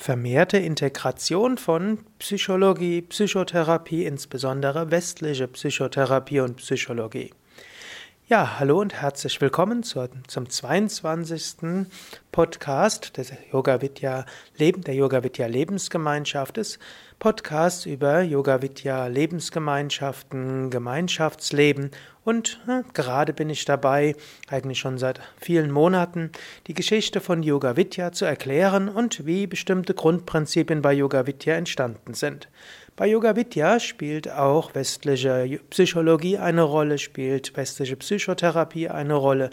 vermehrte Integration von Psychologie, Psychotherapie, insbesondere westliche Psychotherapie und Psychologie. Ja, hallo und herzlich willkommen zur, zum 22. Podcast des Yoga Vidya der Yoga Vidya Lebensgemeinschaft des Podcasts über Yoga Vidya Lebensgemeinschaften, Gemeinschaftsleben und na, gerade bin ich dabei, eigentlich schon seit vielen Monaten, die Geschichte von Yoga Vidya zu erklären und wie bestimmte Grundprinzipien bei Yoga Vidya entstanden sind. Bei Yoga Vidya spielt auch westliche Psychologie eine Rolle, spielt westliche Psychotherapie eine Rolle,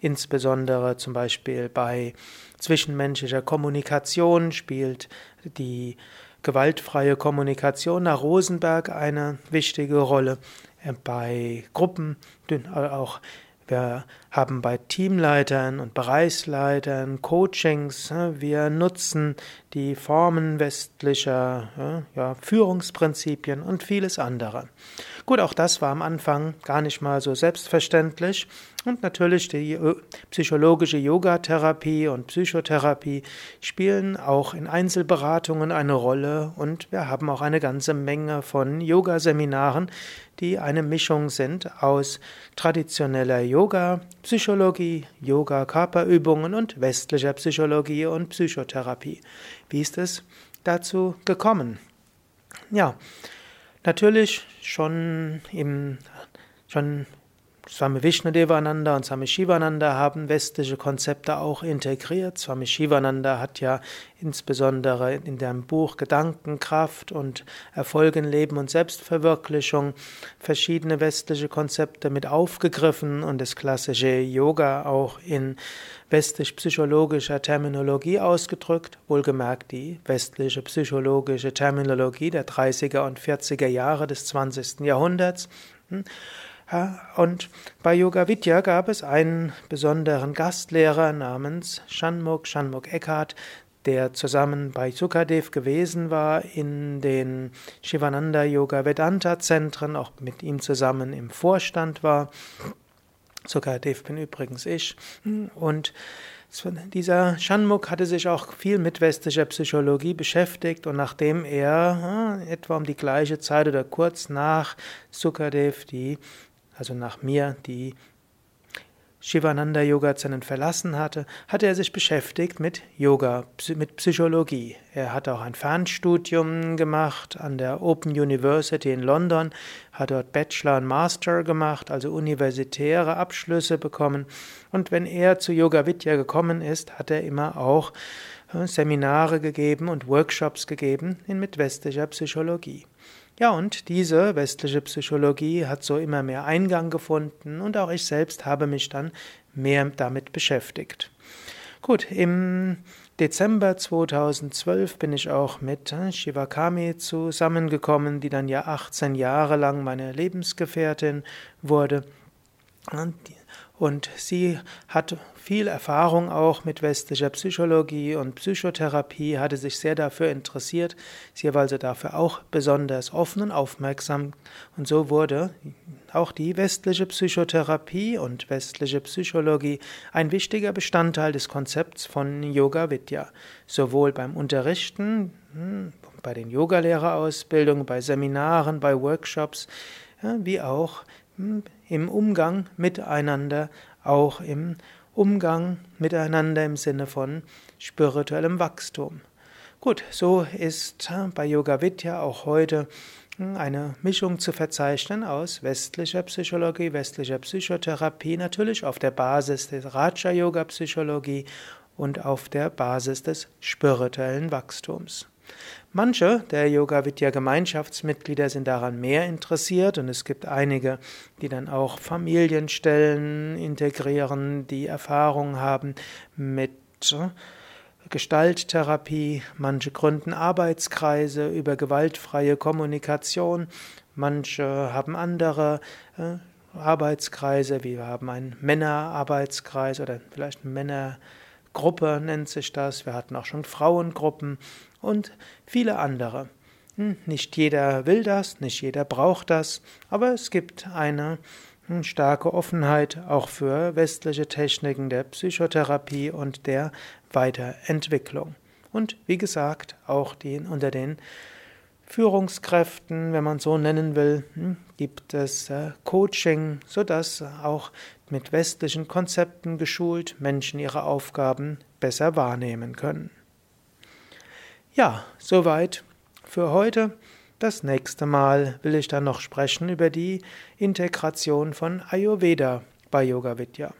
insbesondere zum Beispiel bei zwischenmenschlicher Kommunikation spielt die gewaltfreie Kommunikation nach Rosenberg eine wichtige Rolle. Bei Gruppen, auch wir haben bei Teamleitern und Bereichsleitern Coachings. Wir nutzen die Formen westlicher ja, Führungsprinzipien und vieles andere. Gut, auch das war am Anfang gar nicht mal so selbstverständlich. Und natürlich die äh, psychologische Yogatherapie und Psychotherapie spielen auch in Einzelberatungen eine Rolle und wir haben auch eine ganze Menge von Yogaseminaren, die eine Mischung sind aus traditioneller Yoga, Psychologie, Yoga, Körperübungen und westlicher Psychologie und Psychotherapie. Wie ist es dazu gekommen? Ja, natürlich schon im schon Swami Vishnudevananda und Swami Shivananda haben westliche Konzepte auch integriert. Swami Shivananda hat ja insbesondere in dem Buch Gedankenkraft und Erfolg in Leben und Selbstverwirklichung verschiedene westliche Konzepte mit aufgegriffen und das klassische Yoga auch in westlich-psychologischer Terminologie ausgedrückt, wohlgemerkt die westliche psychologische Terminologie der 30er und 40er Jahre des 20. Jahrhunderts. Und bei Yoga Vidya gab es einen besonderen Gastlehrer namens Shanmuk, Shanmuk Eckhart, der zusammen bei Sukadev gewesen war in den Shivananda Yoga Vedanta Zentren, auch mit ihm zusammen im Vorstand war. Sukadev bin übrigens ich. Und dieser Shanmuk hatte sich auch viel mit westlicher Psychologie beschäftigt und nachdem er etwa um die gleiche Zeit oder kurz nach Sukadev die also nach mir, die Shivananda Yoga-Zentren verlassen hatte, hatte er sich beschäftigt mit Yoga, mit Psychologie. Er hat auch ein Fernstudium gemacht an der Open University in London, hat dort Bachelor und Master gemacht, also universitäre Abschlüsse bekommen. Und wenn er zu Yoga Vidya gekommen ist, hat er immer auch äh, Seminare gegeben und Workshops gegeben in mit westlicher Psychologie. Ja, und diese westliche Psychologie hat so immer mehr Eingang gefunden und auch ich selbst habe mich dann mehr damit beschäftigt. Gut, im Dezember 2012 bin ich auch mit äh, Shivakami zusammengekommen, die dann ja 18 Jahre lang meine Lebensgefährtin wurde. Und sie hat viel Erfahrung auch mit westlicher Psychologie und Psychotherapie, hatte sich sehr dafür interessiert. Sie war also dafür auch besonders offen und aufmerksam. Und so wurde auch die westliche Psychotherapie und westliche Psychologie ein wichtiger Bestandteil des Konzepts von Yoga Vidya. Sowohl beim Unterrichten, hm, bei den Yogalehrerausbildungen, bei Seminaren, bei Workshops, wie auch im Umgang miteinander, auch im Umgang miteinander im Sinne von spirituellem Wachstum. Gut, so ist bei Yoga Vidya auch heute hm, eine Mischung zu verzeichnen aus westlicher Psychologie, westlicher Psychotherapie, natürlich auf der Basis der Raja Yoga Psychologie und auf der Basis des spirituellen Wachstums. Manche der Yoga Vidya Gemeinschaftsmitglieder sind daran mehr interessiert und es gibt einige, die dann auch Familienstellen integrieren, die Erfahrung haben mit Gestalttherapie, manche gründen Arbeitskreise über gewaltfreie Kommunikation, manche haben andere äh, Arbeitskreise, wir haben einen Männerarbeitskreis oder vielleicht einen Männergruppe nennt sich das. Wir hatten auch schon Frauengruppen und viele andere. Hm, nicht jeder will das, nicht jeder braucht das, aber es gibt eine hm, starke Offenheit auch für westliche Techniken der Psychotherapie und der Weiterentwicklung. Und wie gesagt, auch die, unter den Führungskräften, wenn man so nennen will, hm, gibt es äh, Coaching, sodass auch mit westlichen Konzepten geschult Menschen ihre Aufgaben besser wahrnehmen können. Ja, soweit für heute. Das nächste Mal will ich dann noch sprechen über die Integration von Ayurveda bei Yoga Vidya.